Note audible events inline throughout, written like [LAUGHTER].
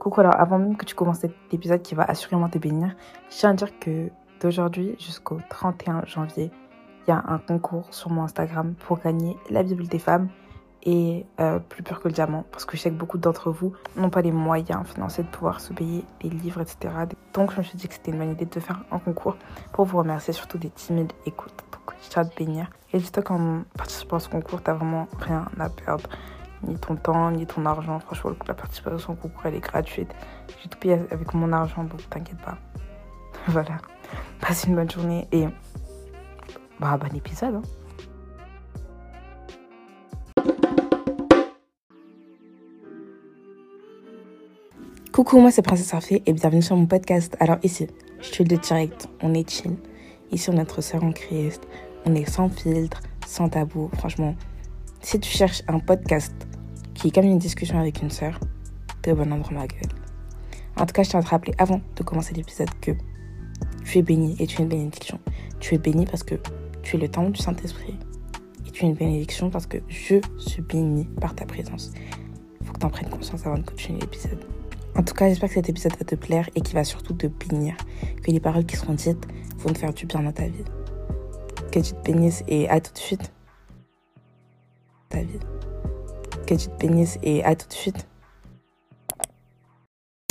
Coucou, alors avant même que tu commences cet épisode qui va assurément te bénir, je tiens à dire que d'aujourd'hui jusqu'au 31 janvier, il y a un concours sur mon Instagram pour gagner la Bible des femmes et euh, plus pur que le diamant parce que je sais que beaucoup d'entre vous n'ont pas les moyens financiers de pouvoir se payer des livres, etc. Donc je me suis dit que c'était une bonne idée de faire un concours pour vous remercier, surtout des timides écoutes. Donc je tiens à te bénir. Et dis-toi qu'en participant à ce concours, t'as vraiment rien à perdre ni ton temps, ni ton argent. Franchement, la participation au concours, elle est gratuite. J'ai tout payé avec mon argent, donc t'inquiète pas. [LAUGHS] voilà. Passe une bonne journée et bah, bon épisode. Hein. Coucou, moi c'est Princesse Arfée et bienvenue sur mon podcast. Alors ici, je suis de direct, on est chill. Ici, on est notre sœur en Christ, on est sans filtre, sans tabou. Franchement, si tu cherches un podcast est comme une discussion avec une sœur, au bon endroit, ma gueule. En tout cas, je tiens à te rappeler avant de commencer l'épisode que tu es béni et tu es une bénédiction. Tu es béni parce que tu es le temple du Saint-Esprit. Et tu es une bénédiction parce que je suis béni par ta présence. Il faut que tu en prennes conscience avant de continuer l'épisode. En tout cas, j'espère que cet épisode va te plaire et qu'il va surtout te bénir. Que les paroles qui seront dites vont te faire du bien dans ta vie. Que tu te bénisses et à tout de suite. Ta vie tu te bénisses et à tout de suite.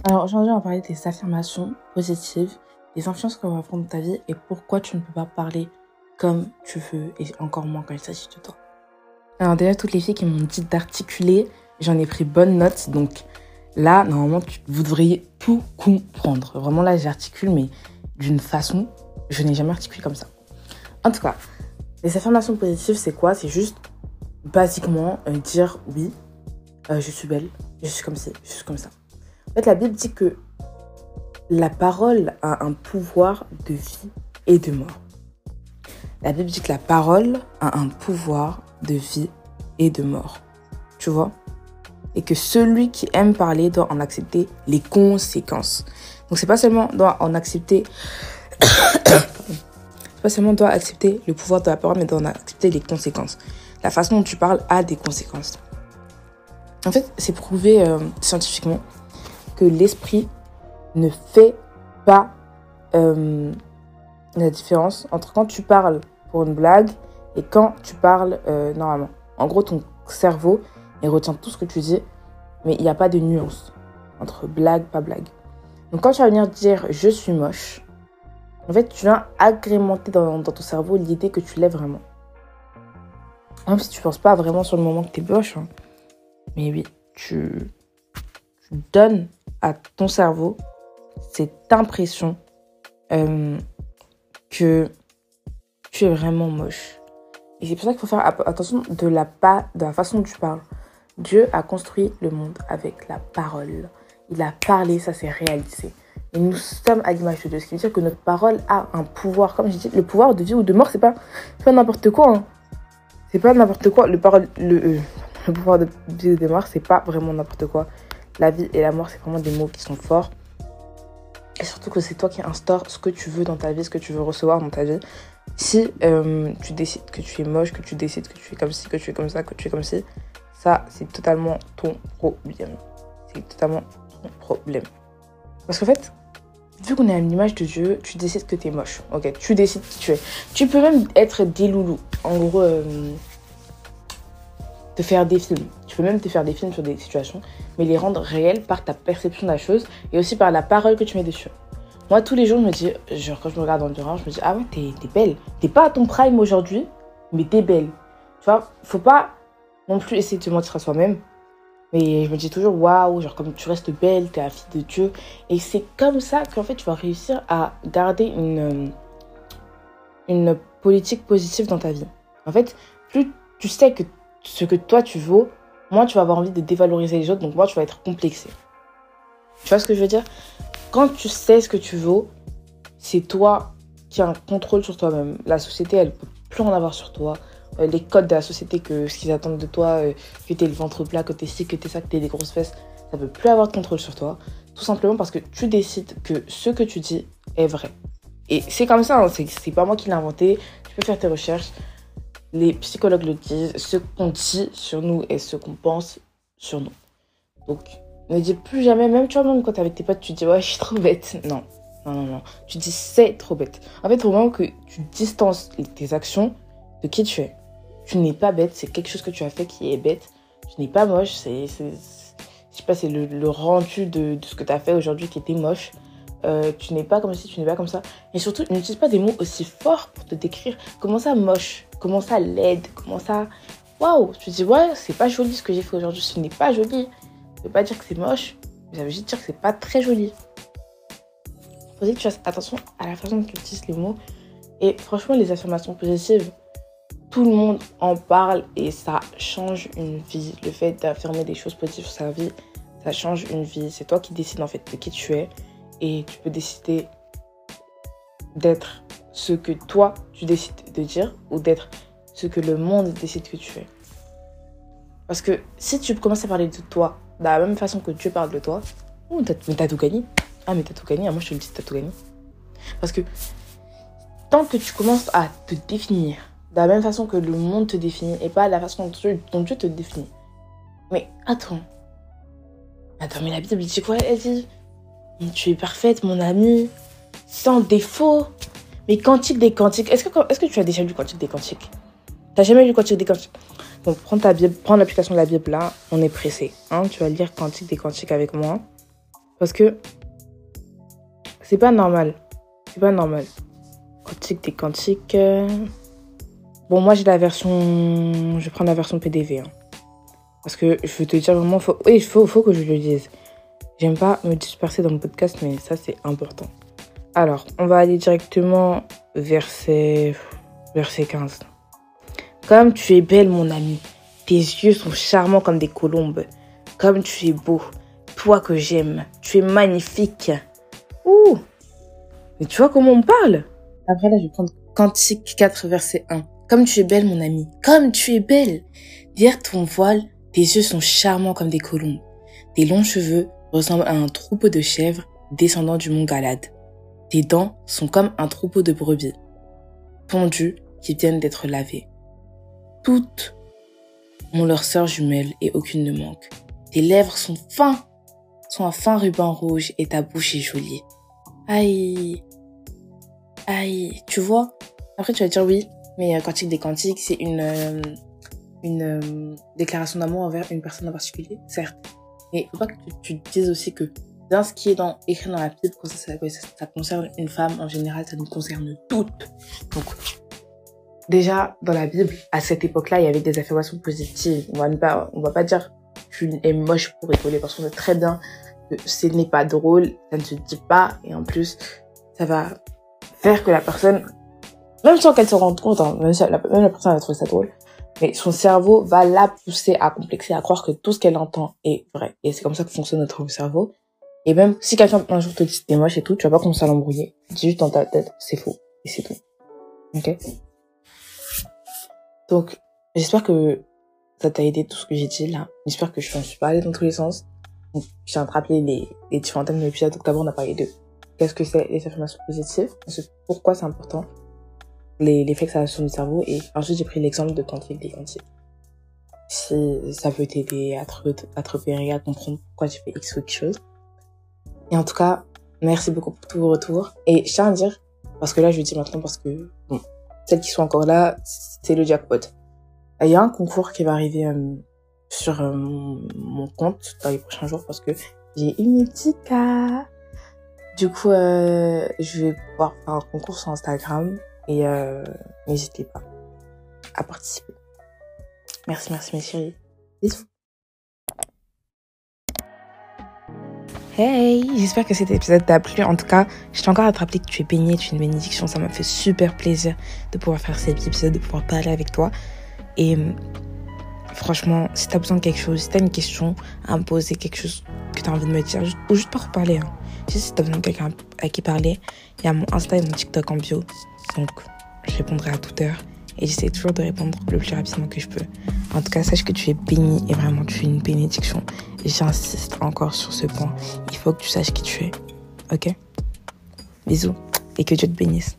Alors aujourd'hui, on va parler des affirmations positives, des influences qu'on va prendre dans ta vie et pourquoi tu ne peux pas parler comme tu veux et encore moins quand il s'agit de toi. Alors déjà, toutes les filles qui m'ont dit d'articuler, j'en ai pris bonne note. Donc là, normalement, vous devriez tout comprendre. Vraiment là, j'articule, mais d'une façon, je n'ai jamais articulé comme ça. En tout cas, les affirmations positives, c'est quoi? C'est juste basiquement euh, dire oui, euh, je suis belle, je suis comme je suis comme ça. En fait, la Bible dit que la parole a un pouvoir de vie et de mort. La Bible dit que la parole a un pouvoir de vie et de mort. Tu vois? Et que celui qui aime parler doit en accepter les conséquences. Donc c'est pas seulement doit en accepter [COUGHS] pas seulement doit accepter le pouvoir de la parole mais doit en accepter les conséquences la façon dont tu parles a des conséquences. En fait, c'est prouvé euh, scientifiquement que l'esprit ne fait pas euh, la différence entre quand tu parles pour une blague et quand tu parles euh, normalement. En gros, ton cerveau, il retient tout ce que tu dis, mais il n'y a pas de nuance entre blague, pas blague. Donc quand tu vas venir dire je suis moche, en fait, tu viens agrémenter dans, dans ton cerveau l'idée que tu l'es vraiment. Même si tu penses pas vraiment sur le moment que tu es moche. Hein. Mais oui, tu, donnes à ton cerveau cette impression euh, que tu es vraiment moche. Et c'est pour ça qu'il faut faire attention de la, de la façon dont tu parles. Dieu a construit le monde avec la parole. Il a parlé, ça s'est réalisé. Et nous sommes à l'image de Dieu. Ce qui veut dire que notre parole a un pouvoir. Comme je dis, le pouvoir de vie ou de mort, c'est pas, pas n'importe quoi. Hein. C'est pas n'importe quoi. Le, parole, le, euh, le pouvoir de mort, c'est pas vraiment n'importe quoi. La vie et la mort, c'est vraiment des mots qui sont forts. Et surtout que c'est toi qui instaures ce que tu veux dans ta vie, ce que tu veux recevoir dans ta vie. Si euh, tu décides que tu es moche, que tu décides que tu es comme ci, que tu es comme ça, que tu es comme ci, ça, c'est totalement ton problème. C'est totalement ton problème. Parce qu'en fait, vu qu'on est à l'image de Dieu, tu décides que tu es moche. Ok, tu décides qui tu es. Tu peux même être des loulous. En gros, euh, te faire des films. Tu peux même te faire des films sur des situations, mais les rendre réels par ta perception de la chose et aussi par la parole que tu mets dessus. Moi, tous les jours, je me dis, genre, quand je me regarde dans le miroir, je me dis, ah ouais, t'es belle. T'es pas à ton prime aujourd'hui, mais t'es belle. Tu vois, faut pas non plus essayer de te mentir à soi-même. Mais je me dis toujours, waouh, genre comme tu restes belle, t'es la fille de Dieu. Et c'est comme ça qu'en fait tu vas réussir à garder une, une politique positive dans ta vie. En fait, plus tu sais que ce que toi tu vaux, moins tu vas avoir envie de dévaloriser les autres, donc moins tu vas être complexé. Tu vois ce que je veux dire? Quand tu sais ce que tu vaux, c'est toi qui as un contrôle sur toi-même. La société, elle peut plus en avoir sur toi. Euh, les codes de la société, que ce qu'ils attendent de toi, euh, que tu le ventre plat, que tu ci, que tu ça, que tu des grosses fesses, ça ne peut plus avoir de contrôle sur toi. Tout simplement parce que tu décides que ce que tu dis est vrai. Et c'est comme ça, hein, c'est pas moi qui l'ai inventé. Tu peux faire tes recherches. Les psychologues le disent. Ce qu'on dit sur nous et ce qu'on pense sur nous. Donc, Ne dis plus jamais, même tu vois, même quand t'es avec tes potes, tu dis ouais, je suis trop bête. Non, non, non, non. Tu dis c'est trop bête. En fait, au moment que tu distances tes actions de qui tu es, tu n'es pas bête, c'est quelque chose que tu as fait qui est bête. Tu n'es pas moche, c'est. Je sais pas, c'est le, rendu de, ce que tu as fait aujourd'hui qui était moche. Euh, tu n'es pas comme si tu n'es pas comme ça. Et surtout, n'utilise pas des mots aussi forts pour te décrire. Comment ça moche? Comment ça laide? Comment ça. Waouh? Tu te dis, ouais, c'est pas joli ce que j'ai fait aujourd'hui. Ce n'est pas joli. Ça veut pas dire que c'est moche, mais ça veut juste dire que c'est pas très joli. Faut que tu fasses attention à la façon dont tu utilises les mots. Et franchement, les affirmations positives, tout le monde en parle et ça change une vie. Le fait d'affirmer des choses positives sur sa vie, ça change une vie. C'est toi qui décides en fait de qui tu es et tu peux décider d'être ce que toi tu décides de dire ou d'être ce que le monde décide que tu es. Parce que si tu commences à parler de toi de la même façon que Dieu parle de toi, oh, mais t'as tout gagné. Ah, mais t'as tout gagné. Ah, moi, je te le dis, t'as tout gagné. Parce que tant que tu commences à te définir de la même façon que le monde te définit et pas de la façon dont Dieu, te définit. Mais attends. Attends, mais la Bible dit quoi Elle dit? Tu es parfaite, mon ami, sans défaut. Mais quantique des quantiques, est-ce que, est que tu as déjà lu quantique des quantiques? T'as jamais lu quantique des quantiques? Bon, prends l'application de la Bible là, on est pressé. Hein, tu vas lire Quantique des Quantiques avec moi. Parce que c'est pas normal. C'est pas normal. Quantique des Quantiques. Euh. Bon, moi j'ai la version. Je vais prendre la version PDV. Hein. Parce que je veux te dire vraiment, faut... oui, il faut, faut que je le dise. J'aime pas me disperser dans mon podcast, mais ça c'est important. Alors, on va aller directement verset, verset 15. Comme tu es belle, mon ami. Tes yeux sont charmants comme des colombes. Comme tu es beau. Toi que j'aime. Tu es magnifique. Ouh. Mais tu vois comment on parle? Après là, je vais prendre Cantique 4, verset 1. Comme tu es belle, mon ami. Comme tu es belle. Derrière ton voile, tes yeux sont charmants comme des colombes. Tes longs cheveux ressemblent à un troupeau de chèvres descendant du mont Galade. Tes dents sont comme un troupeau de brebis, pondues qui viennent d'être lavées. Toutes ont leur sœur jumelle et aucune ne manque. Tes lèvres sont fins, sont un fin ruban rouge et ta bouche est jolie. Aïe, aïe, tu vois Après tu vas dire oui, mais euh, Quantique des Quantiques, c'est une, euh, une euh, déclaration d'amour envers une personne en particulier, certes. Mais il faut pas que tu, tu dises aussi que dans ce qui est écrit dans la Bible, ça, concerne une femme, en général, ça nous concerne toutes. Donc, déjà dans la Bible, à cette époque-là, il y avait des affirmations positives. On va pas, on va pas dire tu es moche pour rigoler parce qu'on sait très bien que ce n'est pas drôle, ça ne se dit pas et en plus, ça va faire que la personne, même sans qu'elle se rende compte, hein, même, la, la personne va trouver ça drôle, mais son cerveau va la pousser à complexer, à croire que tout ce qu'elle entend est vrai. Et c'est comme ça que fonctionne notre cerveau. Et même si quelqu'un un jour te dit t'es moche et tout, tu vas pas commencer à l'embrouiller. Dis juste dans ta tête, c'est faux. Et c'est tout. Ok? Donc, j'espère que ça t'a aidé tout ce que j'ai dit là. J'espère que je ne suis pas allée dans tous les sens. Je tiens à te rappeler les, les différents thèmes de l'épisode. Donc, d'abord, on a parlé de qu'est-ce que c'est les affirmations positives, pourquoi c'est important, l'effet que ça a sur le cerveau, et ensuite, j'ai pris l'exemple de quantique des quantiques. Si ça peut t'aider à te, à te repérer, à comprendre pourquoi tu fais X ou quelque chose. Et en tout cas, merci beaucoup pour tous vos retours. Et je tiens à dire, parce que là, je le dis maintenant parce que, bon, celles qui sont encore là, c'est le jackpot. Il y a un concours qui va arriver euh, sur euh, mon compte dans les prochains jours parce que j'ai une petite. Du coup, euh, je vais pouvoir faire un concours sur Instagram et n'hésitez pas à participer. Merci, merci mes chéris. Bisous. Hey, j'espère que cet épisode t'a plu. En tout cas, je tiens encore rappeler que tu es baigné, tu es une bénédiction. Ça m'a fait super plaisir de pouvoir faire cet épisode, de pouvoir parler avec toi. Et franchement, si t'as besoin de quelque chose, si t'as une question à me poser, quelque chose que t'as envie de me dire, ou juste pour reparler, hein. si t'as besoin de quelqu'un à qui parler, il y a mon Insta et mon TikTok en bio. Donc, je répondrai à toute heure et j'essaie toujours de répondre le plus rapidement que je peux. En tout cas, sache que tu es béni et vraiment tu es une bénédiction. J'insiste encore sur ce point. Il faut que tu saches qui tu es. Ok? Bisous et que Dieu te bénisse.